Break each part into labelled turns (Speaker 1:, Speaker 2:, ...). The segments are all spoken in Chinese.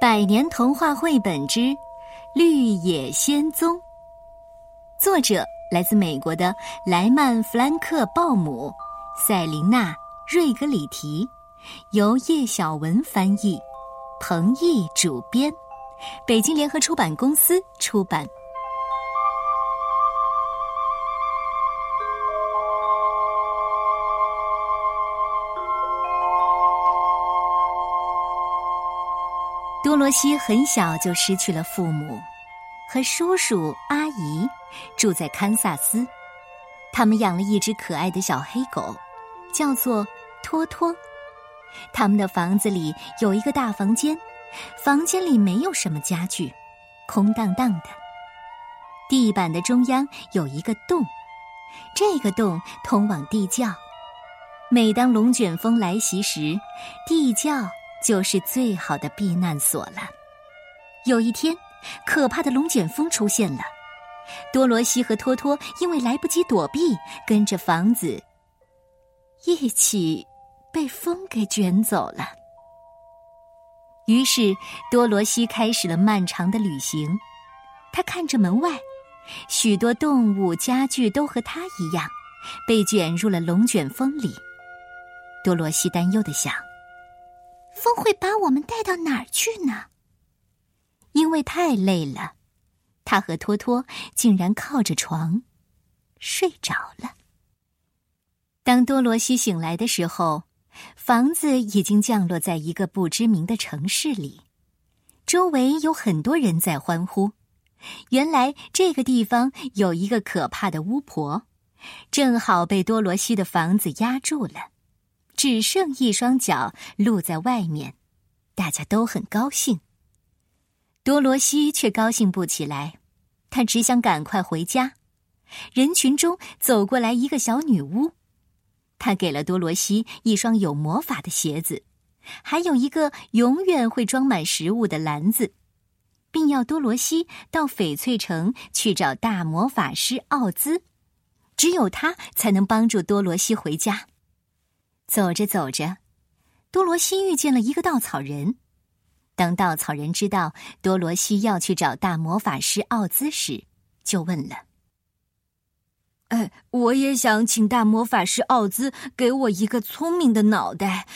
Speaker 1: 百年童话绘本之《绿野仙踪》，作者来自美国的莱曼·弗兰克·鲍姆、塞琳娜·瑞格里提，由叶晓文翻译，彭毅主编，北京联合出版公司出版。多罗西很小就失去了父母，和叔叔阿姨住在堪萨斯。他们养了一只可爱的小黑狗，叫做托托。他们的房子里有一个大房间，房间里没有什么家具，空荡荡的。地板的中央有一个洞，这个洞通往地窖。每当龙卷风来袭时，地窖。就是最好的避难所了。有一天，可怕的龙卷风出现了，多罗西和托托因为来不及躲避，跟着房子一起被风给卷走了。于是，多罗西开始了漫长的旅行。他看着门外，许多动物、家具都和他一样，被卷入了龙卷风里。多罗西担忧的想。风会把我们带到哪儿去呢？因为太累了，他和托托竟然靠着床睡着了。当多罗西醒来的时候，房子已经降落在一个不知名的城市里，周围有很多人在欢呼。原来这个地方有一个可怕的巫婆，正好被多罗西的房子压住了。只剩一双脚露在外面，大家都很高兴。多罗西却高兴不起来，他只想赶快回家。人群中走过来一个小女巫，她给了多罗西一双有魔法的鞋子，还有一个永远会装满食物的篮子，并要多罗西到翡翠城去找大魔法师奥兹，只有他才能帮助多罗西回家。走着走着，多罗西遇见了一个稻草人。当稻草人知道多罗西要去找大魔法师奥兹时，就问了：“
Speaker 2: 哎，我也想请大魔法师奥兹给我一个聪明的脑袋，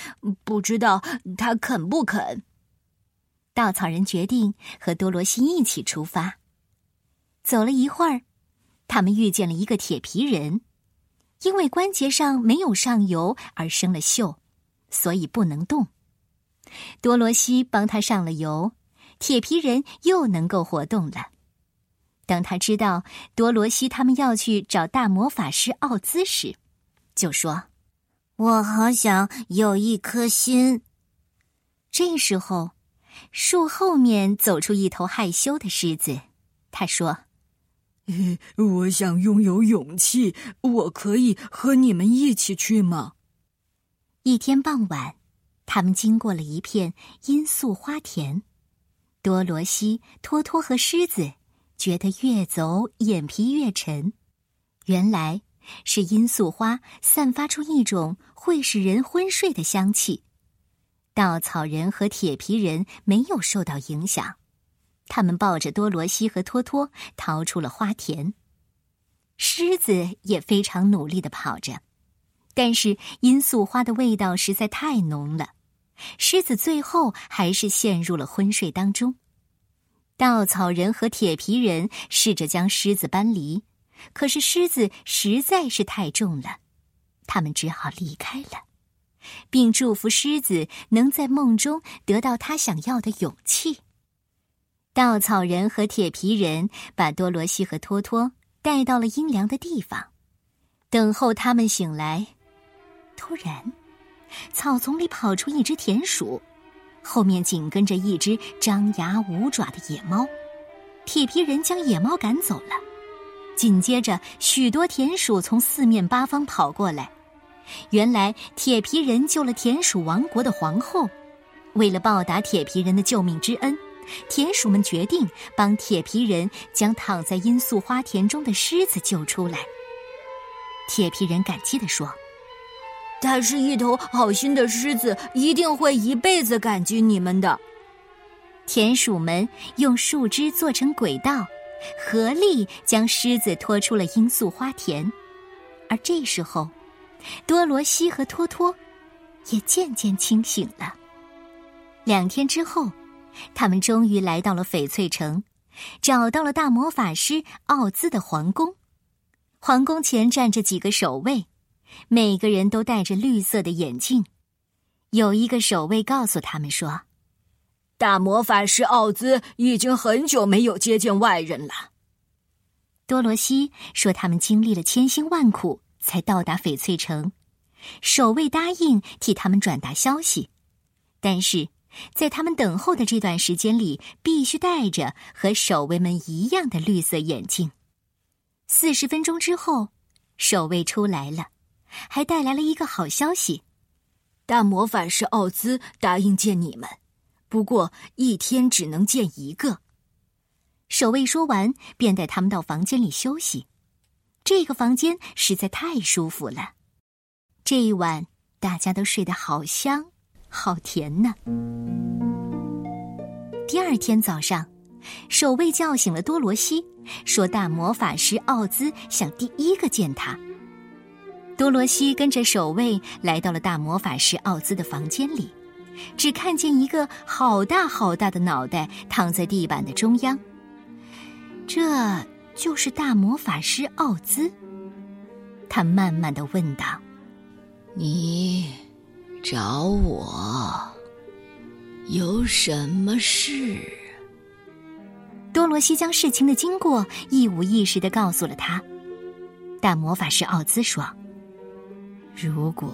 Speaker 2: 不知道他肯不肯？”
Speaker 1: 稻草人决定和多罗西一起出发。走了一会儿，他们遇见了一个铁皮人。因为关节上没有上油而生了锈，所以不能动。多罗西帮他上了油，铁皮人又能够活动了。当他知道多罗西他们要去找大魔法师奥兹时，就说：“
Speaker 3: 我好想有一颗心。”
Speaker 1: 这时候，树后面走出一头害羞的狮子，他说。
Speaker 4: 我想拥有勇气，我可以和你们一起去吗？
Speaker 1: 一天傍晚，他们经过了一片罂粟花田。多罗西、托托和狮子觉得越走眼皮越沉，原来是罂粟花散发出一种会使人昏睡的香气。稻草人和铁皮人没有受到影响。他们抱着多罗西和托托逃出了花田，狮子也非常努力的跑着，但是罂粟花的味道实在太浓了，狮子最后还是陷入了昏睡当中。稻草人和铁皮人试着将狮子搬离，可是狮子实在是太重了，他们只好离开了，并祝福狮子能在梦中得到他想要的勇气。稻草人和铁皮人把多罗西和托托带到了阴凉的地方，等候他们醒来。突然，草丛里跑出一只田鼠，后面紧跟着一只张牙舞爪的野猫。铁皮人将野猫赶走了，紧接着许多田鼠从四面八方跑过来。原来，铁皮人救了田鼠王国的皇后，为了报答铁皮人的救命之恩。田鼠们决定帮铁皮人将躺在罂粟花田中的狮子救出来。铁皮人感激地说：“
Speaker 2: 它是一头好心的狮子，一定会一辈子感激你们的。”
Speaker 1: 田鼠们用树枝做成轨道，合力将狮子拖出了罂粟花田。而这时候，多罗西和托托也渐渐清醒了。两天之后，他们终于来到了翡翠城，找到了大魔法师奥兹的皇宫。皇宫前站着几个守卫，每个人都戴着绿色的眼镜。有一个守卫告诉他们说：“
Speaker 2: 大魔法师奥兹已经很久没有接见外人了。”
Speaker 1: 多罗西说：“他们经历了千辛万苦才到达翡翠城。”守卫答应替他们转达消息，但是在他们等候的这段时间里，必须戴着和守卫们一样的绿色眼镜。四十分钟之后，守卫出来了，还带来了一个好消息：
Speaker 2: 大魔法师奥兹答应见你们，不过一天只能见一个。
Speaker 1: 守卫说完，便带他们到房间里休息。这个房间实在太舒服了，这一晚大家都睡得好香、好甜呢。第二天早上。守卫叫醒了多罗西，说：“大魔法师奥兹想第一个见他。”多罗西跟着守卫来到了大魔法师奥兹的房间里，只看见一个好大好大的脑袋躺在地板的中央。这就是大魔法师奥兹。他慢慢的问道：“
Speaker 5: 你找我有什么事？”
Speaker 1: 多罗西将事情的经过一五一十的告诉了他。大魔法师奥兹说：“
Speaker 5: 如果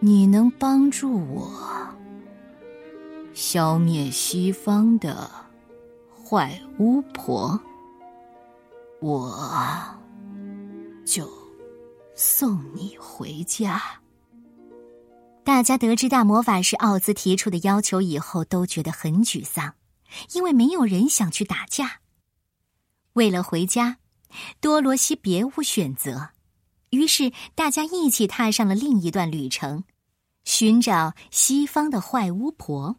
Speaker 5: 你能帮助我消灭西方的坏巫婆，我就送你回家。”
Speaker 1: 大家得知大魔法师奥兹提出的要求以后，都觉得很沮丧。因为没有人想去打架。为了回家，多罗西别无选择，于是大家一起踏上了另一段旅程，寻找西方的坏巫婆。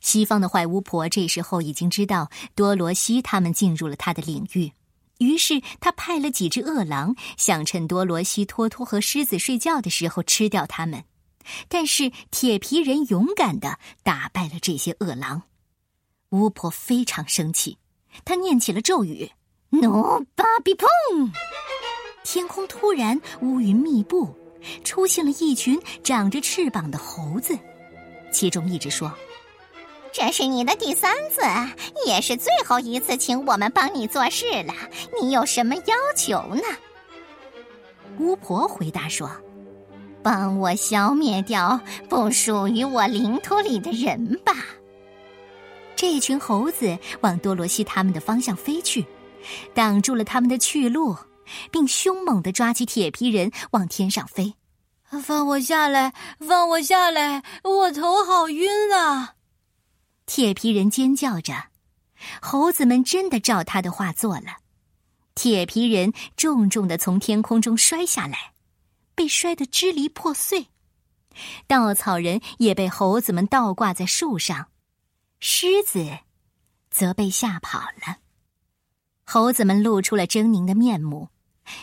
Speaker 1: 西方的坏巫婆这时候已经知道多罗西他们进入了他的领域，于是他派了几只饿狼，想趁多罗西、托托和狮子睡觉的时候吃掉他们。但是铁皮人勇敢的打败了这些恶狼。巫婆非常生气，她念起了咒语：“No，巴比碰！”天空突然乌云密布，出现了一群长着翅膀的猴子。其中一只说：“
Speaker 3: 这是你的第三次，也是最后一次，请我们帮你做事了。你有什么要求呢？”
Speaker 1: 巫婆回答说：“
Speaker 3: 帮我消灭掉不属于我领土里的人吧。”
Speaker 1: 这群猴子往多罗西他们的方向飞去，挡住了他们的去路，并凶猛地抓起铁皮人往天上飞。
Speaker 2: 放我下来！放我下来！我头好晕啊！
Speaker 1: 铁皮人尖叫着。猴子们真的照他的话做了，铁皮人重重的从天空中摔下来，被摔得支离破碎。稻草人也被猴子们倒挂在树上。狮子则被吓跑了。猴子们露出了狰狞的面目，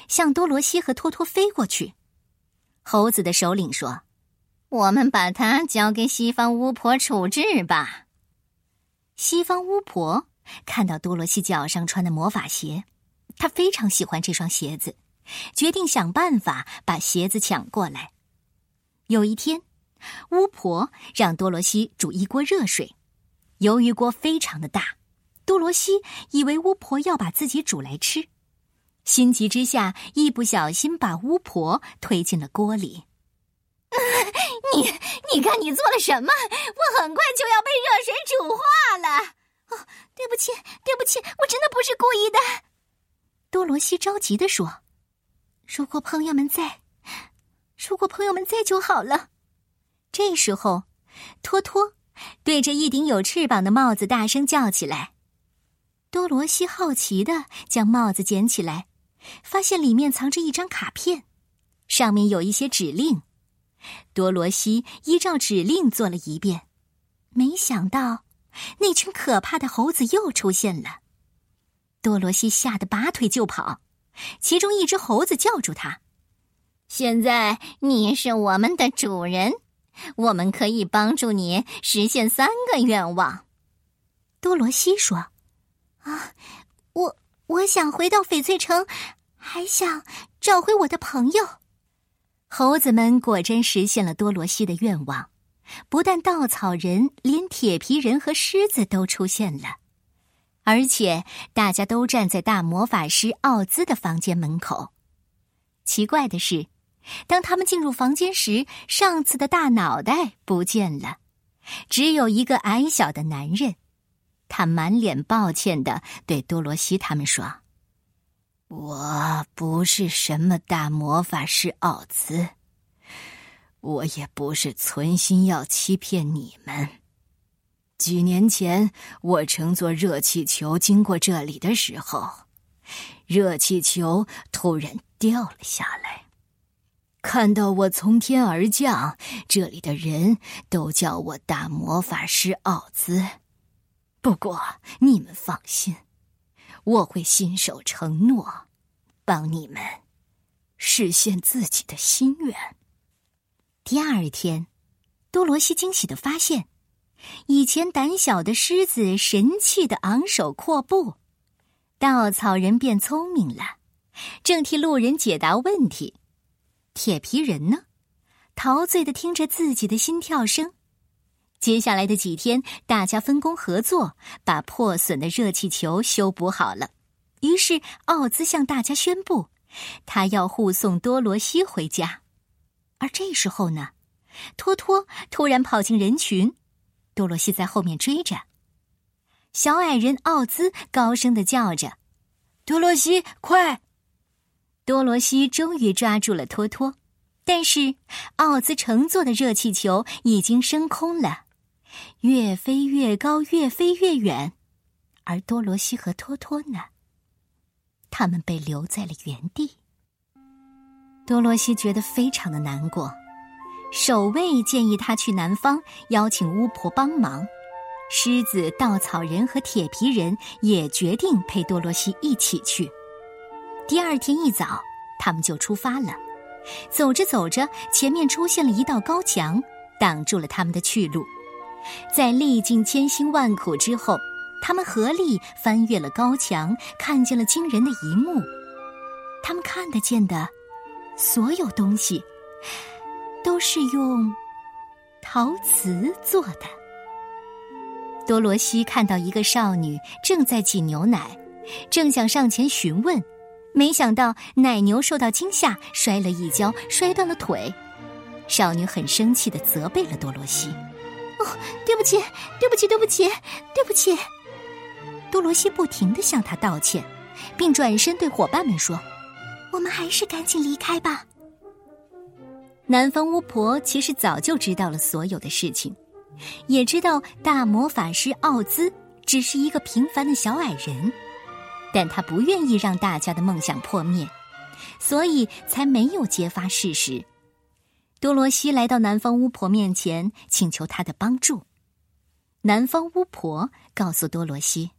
Speaker 1: 向多罗西和托托飞过去。猴子的首领说：“
Speaker 3: 我们把它交给西方巫婆处置吧。”
Speaker 1: 西方巫婆看到多罗西脚上穿的魔法鞋，她非常喜欢这双鞋子，决定想办法把鞋子抢过来。有一天，巫婆让多罗西煮一锅热水。由于锅非常的大，多罗西以为巫婆要把自己煮来吃，心急之下一不小心把巫婆推进了锅里。
Speaker 3: 你，你看你做了什么？我很快就要被热水煮化了。
Speaker 1: 哦，对不起，对不起，我真的不是故意的。多罗西着急的说：“如果朋友们在，如果朋友们在就好了。”这时候，托托。对着一顶有翅膀的帽子大声叫起来。多罗西好奇的将帽子捡起来，发现里面藏着一张卡片，上面有一些指令。多罗西依照指令做了一遍，没想到，那群可怕的猴子又出现了。多罗西吓得拔腿就跑，其中一只猴子叫住他：“
Speaker 3: 现在你是我们的主人，我们可以帮助你实现三个愿望。”
Speaker 1: 多罗西说：“
Speaker 2: 啊，我我想回到翡翠城，还想找回我的朋友。”
Speaker 1: 猴子们果真实现了多罗西的愿望，不但稻草人，连铁皮人和狮子都出现了，而且大家都站在大魔法师奥兹的房间门口。奇怪的是，当他们进入房间时，上次的大脑袋不见了，只有一个矮小的男人。他满脸抱歉的对多罗西他们说。我不是什么大魔法师奥兹，我也不是存心要欺骗你们。几年前，我乘坐热气球经过这里的时候，热气球突然掉了下来。看到我从天而降，这里的人都叫我大魔法师奥兹。不过你们放心。我会信守承诺，帮你们实现自己的心愿。第二天，多罗西惊喜的发现，以前胆小的狮子神气的昂首阔步，稻草人变聪明了，正替路人解答问题。铁皮人呢，陶醉的听着自己的心跳声。接下来的几天，大家分工合作，把破损的热气球修补好了。于是，奥兹向大家宣布，他要护送多罗西回家。而这时候呢，托托突然跑进人群，多罗西在后面追着。小矮人奥兹高声的叫着：“多罗西，快！”多罗西终于抓住了托托，但是奥兹乘坐的热气球已经升空了。越飞越高，越飞越远，而多罗西和托托呢？他们被留在了原地。多罗西觉得非常的难过。守卫建议他去南方邀请巫婆帮忙，狮子、稻草人和铁皮人也决定陪多罗西一起去。第二天一早，他们就出发了。走着走着，前面出现了一道高墙，挡住了他们的去路。在历尽千辛万苦之后，他们合力翻越了高墙，看见了惊人的一幕。他们看得见的所有东西，都是用陶瓷做的。多罗西看到一个少女正在挤牛奶，正想上前询问，没想到奶牛受到惊吓，摔了一跤，摔断了腿。少女很生气的责备了多罗西。哦，对不起，对不起，对不起，对不起！多罗西不停的向他道歉，并转身对伙伴们说：“我们还是赶紧离开吧。”南方巫婆其实早就知道了所有的事情，也知道大魔法师奥兹只是一个平凡的小矮人，但他不愿意让大家的梦想破灭，所以才没有揭发事实。多罗西来到南方巫婆面前，请求她的帮助。南方巫婆告诉多罗西：“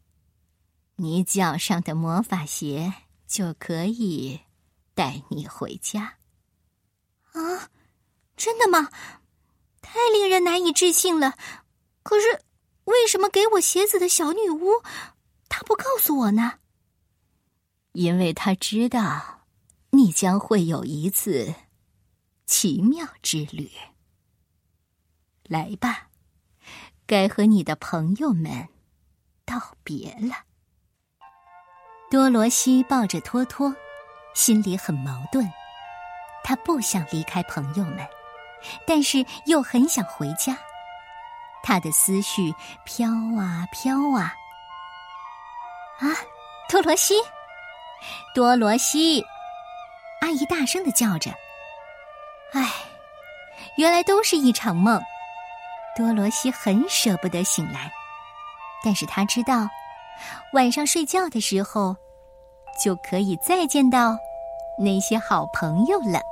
Speaker 1: 你脚上的魔法鞋就可以带你回家。”
Speaker 2: 啊，真的吗？太令人难以置信了。可是，为什么给我鞋子的小女巫，她不告诉我呢？
Speaker 1: 因为她知道，你将会有一次。奇妙之旅，来吧，该和你的朋友们道别了。多罗西抱着托托，心里很矛盾。他不想离开朋友们，但是又很想回家。他的思绪飘啊飘啊。啊，多罗西，多罗西！阿姨大声的叫着。唉，原来都是一场梦。多罗西很舍不得醒来，但是他知道，晚上睡觉的时候，就可以再见到那些好朋友了。